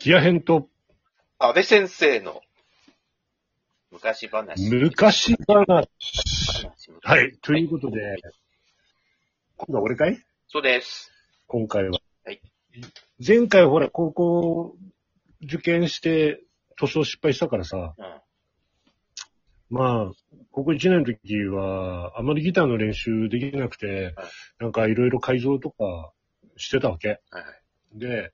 キア編と安倍先生の昔話。昔話。話はい。ということで、今度は俺かい？そうです。今回は。はい前回ほら、高校受験して塗装失敗したからさ、うん。まあ、高校1年の時は、あまりギターの練習できなくて、はいなんかいろいろ改造とかしてたわけ。はいはい。で、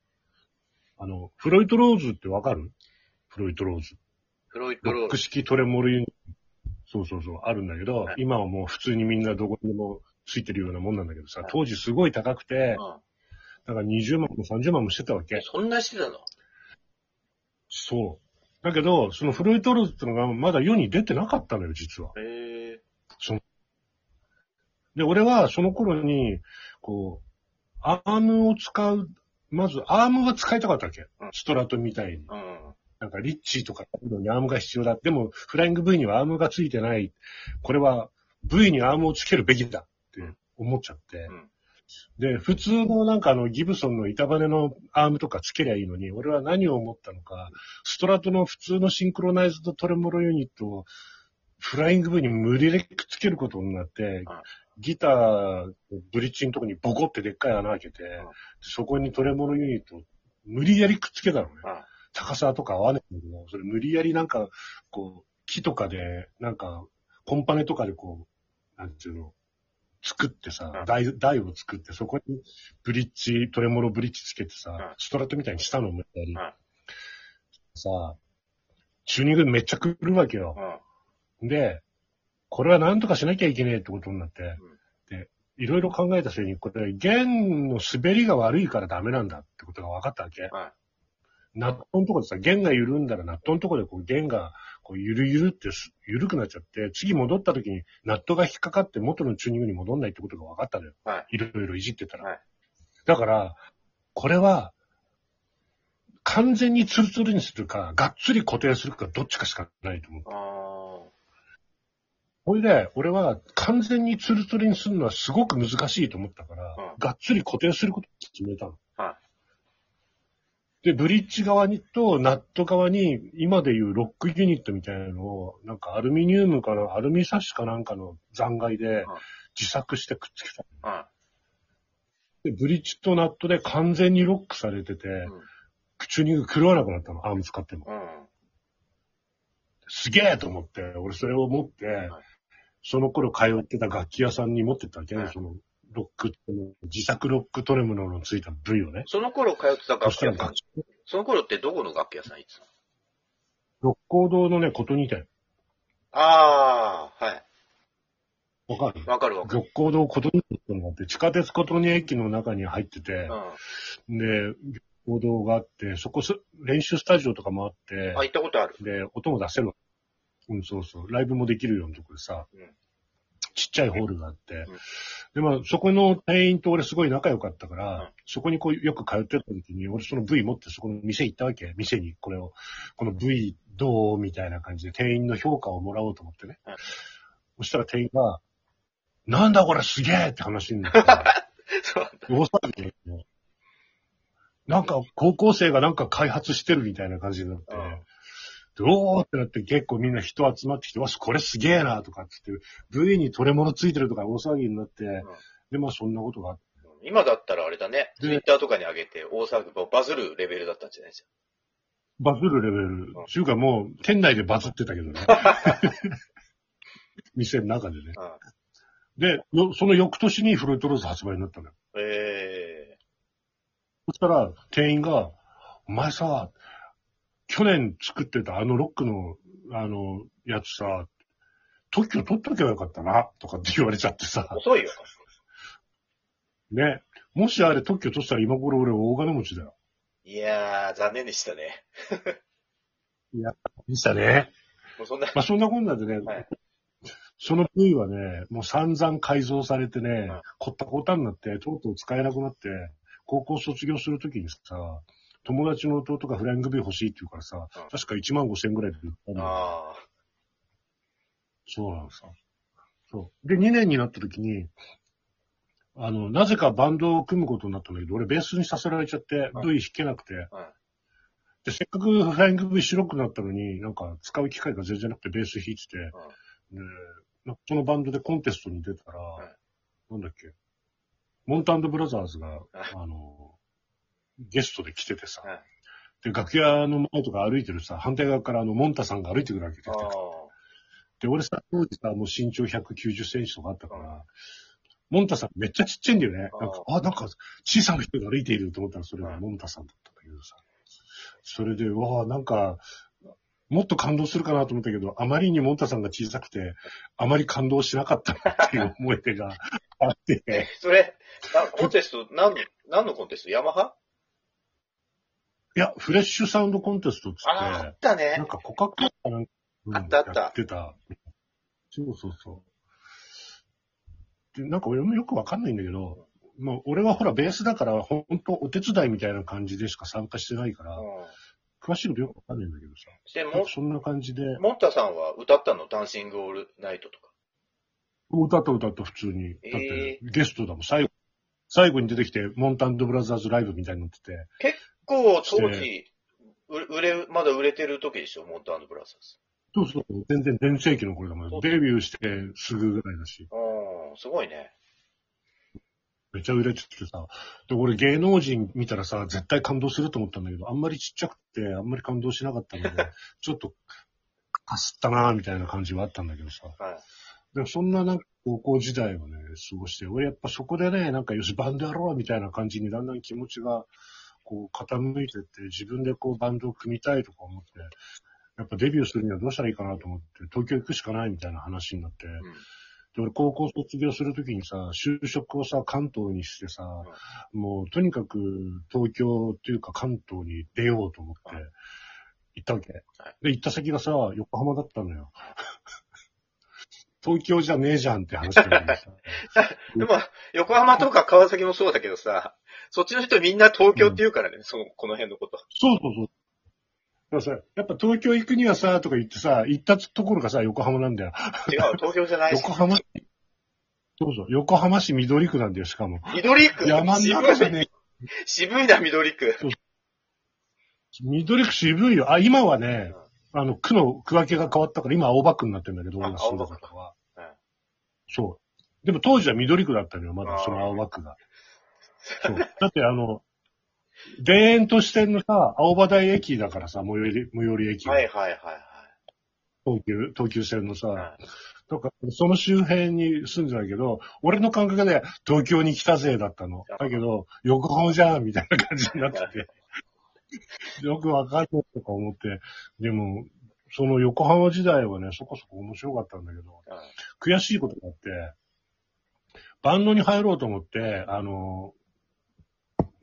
あの、フロイトローズってわかる？フロイトローズ。フロイトローズ。ロック式トレモルユニそうそうそう、あるんだけど、はい今はもう普通にみんなどこにでもついてるようなもんなんだけどさ、はい当時すごい高くて、うん。だから20万も30万もしてたわけ。そんなしてたの？そう。だけど、そのフロイトローズってのがまだ世に出てなかったのよ、実は。へえ。で、俺はその頃に、こう、アームを使う、まずアームが使いたかったわけうん。ストラトみたいに。うん。なんかリッチーとかのにアームが必要だ。でも、フライング V にはアームがついてない。これは V にアームをつけるべきだって思っちゃって。うんで、普通のなんかあのギブソンの板バネのアームとかつけりゃいいのに、俺は何を思ったのか、ストラトの普通のシンクロナイズドトレモロユニットをフライング V に無理でくっつけることになって、ギター、ブリッジのとこにボコってでっかい穴開けて、そこにトレモロユニットを無理やりくっつけたのね。うん。高さとか合わないんだけど、それ無理やりなんか、こう、木とかで、なんか、コンパネとかでこう、なんていうの、作ってさうん、台、台を作って、そこにブリッジ、トレモロブリッジつけてさん、ストラットみたいにしたの無理やりうん。さ、チューニングめっちゃ来るわけよ。うん。で、これはなんとかしなきゃいけねえってことになって、で、いろいろ考えた末に、これ、弦の滑りが悪いからダメなんだってことが分かったわけ。はいナットのとこでさ、弦が緩んだらナットのとこでこう弦がこうゆるゆるってす緩くなっちゃって、次戻った時にナットが引っかかって元のチューニングに戻んないってことが分かったのよ。はい。いろいろいじってたら。はいだから、これは、完全にツルツルにするか、がっつり固定するか、どっちかしかないと思う。あほいで、俺は完全にツルツルにするのはすごく難しいと思ったから、うんがっつり固定することを決めたの。はで、ブリッジ側にとナット側に、今でいうロックユニットみたいなのを、なんかアルミニウムかな、アルミサッシかなんかの残骸でうん自作してくっつけた。あ。はで、ブリッジとナットで完全にロックされてて、うんチューニング狂わなくなったの、アーム使っても。い。うん。すげえと思って、俺それを持って、その頃通ってた楽器屋さんに持ってったわけね、はいその、ロック、自作ロックトレムノのついた V をね。その頃通ってたそ楽器屋さんその頃ってどこの楽器屋さん行ってたの？六甲堂のね、琴似店。ああ、はい。わかる？わかるわかる。六甲堂琴似店ってのがあって、地下鉄琴似駅の中に入っててう、ん。で、六甲堂があって、そこす、練習スタジオとかもあってあ、、行ったことある。で、音も出せるの。うん、そうそう。ライブもできるようなとこでさ、うんちっちゃいホールがあって、で、まあ、そこの店員と俺すごい仲良かったから、うんそこにこうよく通ってた時に、俺その V 持ってそこの店行ったわけ。店にこれを、この V どうみたいな感じで店員の評価をもらおうと思ってね。うんそしたら店員が、なんだこれすげえって話になって。大騒ぎでなんか高校生がなんか開発してるみたいな感じになって、おーってなって結構みんな人集まってきて、わし、これすげえなとかっつって、V に取れ物ついてるとか大騒ぎになって、で、まあそんなことがあって、今だったらあれだね。でツイッターとかに上げて大騒ぎ、バズるレベルだったんじゃないですバズるレベルん。ちゅうかもう、店内でバズってたけどね。店の中でね。か。で、よその翌年にフロイトローズ発売になったのよ。うん。えそしたら、店員が、お前さ、去年作ってたあのロックの、あの、やつさ、特許取っとけばよかったな、とかって言われちゃってさー、。遅いよ。ね。もしあれ特許取ったら今頃俺大金持ちだよ。いやー、残念でしたね。でしたね。もうそんな、まあそんなこんなでね、はいその V はね、もう散々改造されてね、うんこったこたになって、とうとう使えなくなって、高校卒業するときにさ、友達の弟がフライング V 欲しいって言うからさ、うん。確か1万5千ぐらいで売ったの。よあそうなのさ。そう。で、2年になったときに、あの、なぜかバンドを組むことになったんだけど、俺ベースにさせられちゃって、うん。V 弾けなくて、うん。で、せっかくフライング V 白くなったのに、なんか使う機会が全然なくてベース弾いてて、で、なんかそのバンドでコンテストに出たら、なんだっけ、モンタンドブラザーズが、あの、ゲストで来ててさ、はいで、楽屋の前とか歩いてるさ、反対側からあの、モンタさんが歩いてくるわけで。で、俺さ、当時さ、もう身長190センチとかあったから、モンタさんめっちゃちっちゃいんだよね。なんか、あ、なんか小さな人が歩いていると思ったらそれがうん。モンタさんだったんだけどさ。それで、わあ、なんか、もっと感動するかなと思ったけど、あまりにモンタさんが小さくて、あまり感動しなかったなっていう思い出があって、え、それ、なコンテスト、何の、何のコンテスト？ヤマハ？いや、フレッシュサウンドコンテストっつああ、あっ、ってたねなん。かコカ・コーラかなんかうんあったあったやってた。そうそうそう。で、なんか俺もよくわかんないんだけど、まあ俺はほらベースだから、ほんとお手伝いみたいな感じでしか参加してないから、うん。詳しいことよくわかんないんだけどさ。で、も、そんな感じで、モンタさんは歌ったの？ダンシングオールナイトとか。歌った歌った普通に。だってえ、ゲストだもん。最後、最後に出てきて、モンタンドブラザーズライブみたいになってて、こう、当時、う売れ、まだ売れてる時でしょ、モンタブラザーズ。そうそう、全然全盛期の頃だもん。デビューしてすぐぐらいだし。うん、すごいね。めっちゃ売れててさ。で、俺芸能人見たらさ、絶対感動すると思ったんだけど、あんまりちっちゃくて、あんまり感動しなかったので、ちょっと、かすったなぁ、みたいな感じはあったんだけどさ。はい。でもそんななんか高校時代をね、過ごして、俺やっぱそこでね、なんかよし、バンドやろうみたいな感じにだんだん気持ちが、こう傾いてって、自分でこうバンドを組みたいとか思って、やっぱデビューするにはどうしたらいいかなと思って、東京行くしかないみたいな話になって、で、俺高校卒業するときにさ、就職をさ、関東にしてさ、もうとにかく東京っていうか関東に出ようと思ってはい、行ったわけ。はいで、行った先がさ、横浜だったのよ。東京じゃねえじゃんって話だけどさ。でも、横浜とか川崎もそうだけどさ、そっちの人みんな東京って言うからね、その、この辺のこと。そうそうそう。だからさ、やっぱ東京行くにはさ、とか言ってさ、行ったところがさ、横浜なんだよ。違う、東京じゃないし。横浜？市、そうそう、横浜市緑区なんだよ、しかも。緑区？山の中じゃねえ渋いな、緑区。緑区渋いよ。あ、今はね、あの、区の区分けが変わったから、今青葉区になってるんだけど、あ俺が住んだとこはうん。そう。でも当時は緑区だったのよ、まだその青葉区が。そう。だってあの、田園都市線のさ、青葉台駅だからさ、最寄り、最寄り駅が。はいはいはいはい。東急、東急線のさ、はいとか、その周辺に住んでたけど、俺の感覚で東京に来たぜだったの。だけど、横浜じゃんみたいな感じになってて。よくわかんないとか思って、でも、その横浜時代はね、そこそこ面白かったんだけど、悔しいことがあって、バンドに入ろうと思って、あの、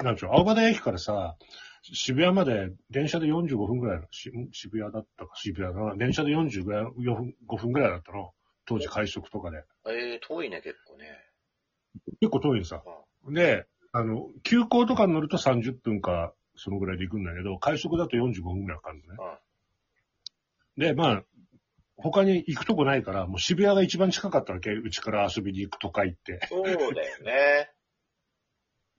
なんでしょう、青葉台駅からさ、渋谷まで電車で45分ぐらいの、し渋谷だったか渋谷だな、電車で45分5分ぐらいだったの。当時快速とかで。えー、遠いね、結構ね。結構遠いのさ。で、あの、急行とかに乗ると30分か、そのぐらいで行くんだけど、快速だと45分ぐらいかかるのね。で、まあ、他に行くとこないから、もう渋谷が一番近かったわけ。うちから遊びに行く都会って。そうだよね。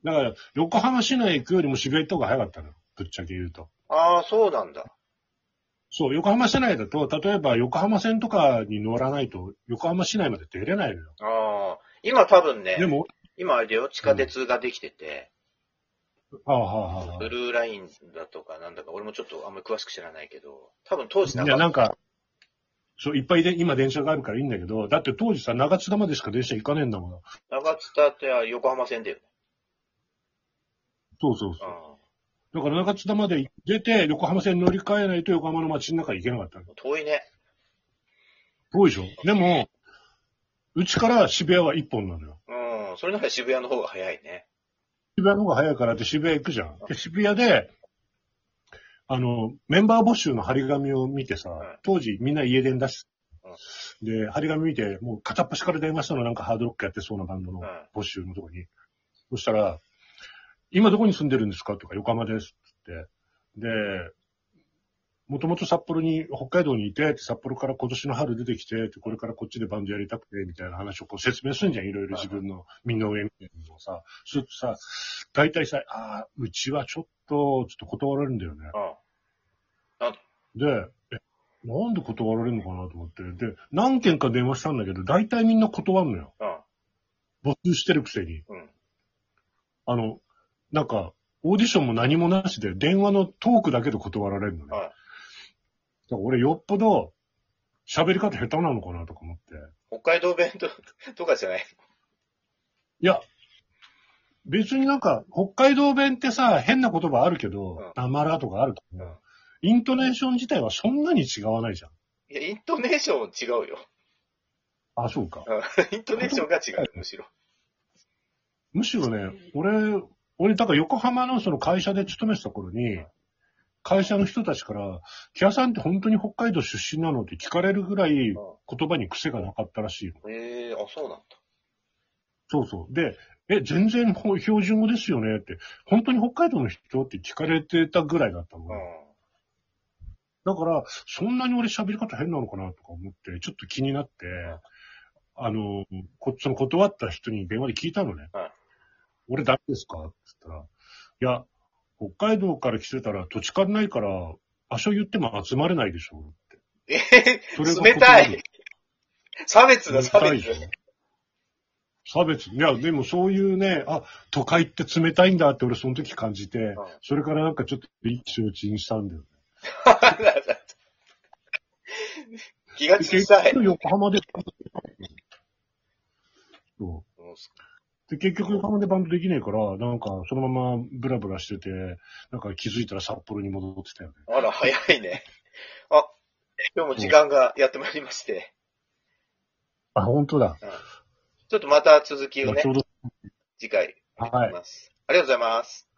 だから、横浜市内行くよりも渋谷行った方が早かったのよ。ぶっちゃけ言うと。ああ、そうなんだ。そう、横浜市内だと、例えば横浜線とかに乗らないと、横浜市内まで出れないのよ。ああ、今多分ねで、も、今あれだよ、地下鉄ができてて、ああ、はあ、はあはブルーラインだとかなんだか、俺もちょっとあんまり詳しく知らないけど、多分当時あ。いや、なんか、そう、いっぱいで、今電車があるからいいんだけど、だって当時さ、長津田までしか電車行かねえんだもん。長津田って横浜線だよね。そうそうそう。うだから長津田まで出て、横浜線乗り換えないと横浜の街の中行けなかった。遠いね。遠いでしょ？でも、うちから渋谷は一本なのよ。うん。それなら渋谷の方が早いね。渋谷の方が早いからって渋谷行くじゃん。で、渋谷で、あの、メンバー募集の張り紙を見てさ、ん当時みんな家電出し、で、張り紙見て、もう片っ端から電話したのなんかハードロックやってそうなバンドのうん募集のとこに。そしたら、今どこに住んでるんですか？とか、横浜ですって。で、もともと札幌に、北海道にいて、札幌から今年の春出てきて、これからこっちでバンドやりたくて、みたいな話をこう説明するんじゃん、いろいろ自分の身の上みたいなのをさ。するとさ、大体さ、ああ、うちはちょっと、ちょっと断られるんだよね。うん。で、え、なんで断られるのかなと思って。で、何件か電話したんだけど、大体みんな断るのよ。うん。募集してるくせに。うん。あの、なんか、オーディションも何もなしで、電話のトークだけで断られるのね。はい俺よっぽど、喋り方下手なのかなとか思って。北海道弁ととかじゃないいや、別になんか、北海道弁ってさ、変な言葉あるけどうん、なまらとかあるけど、うんイントネーション自体はそんなに違わないじゃん。いや、イントネーション違うよ。あ、そうか。イントネーションが違う、むしろ。むしろね、俺、俺、だから横浜のその会社で勤めてた頃に、会社の人たちから、木屋さんって本当に北海道出身なのって聞かれるぐらい言葉に癖がなかったらしいの。ええあ、そうなんだ。そうそう。で、え、全然ほ標準語ですよねって、本当に北海道の人って聞かれてたぐらいだったのね。うん。だから、そんなに俺喋り方変なのかなとか思って、ちょっと気になって、あの、こその断った人に電話で聞いたのね。はい俺ダメですか？って言ったら、いや、北海道から来てたら土地勘ないから、場所言っても集まれないでしょ。って。えそれが冷たい。差別だ、差別。差別。いや、でもそういうね、あ、都会って冷たいんだって俺その時感じて、ん。それからなんかちょっと意気承知にしたんだよね。気が小さい。横浜で、そううんで、結局横浜でバンドできねえから、なんかそのままブラブラしてて、なんか気づいたら札幌に戻ってたよね。あら、早いね。あ、今日も時間がやってまいりまして、あ、本当だ。ちょっとまた続きをねまあちょ、うど、次回、はい。ます。ありがとうございます。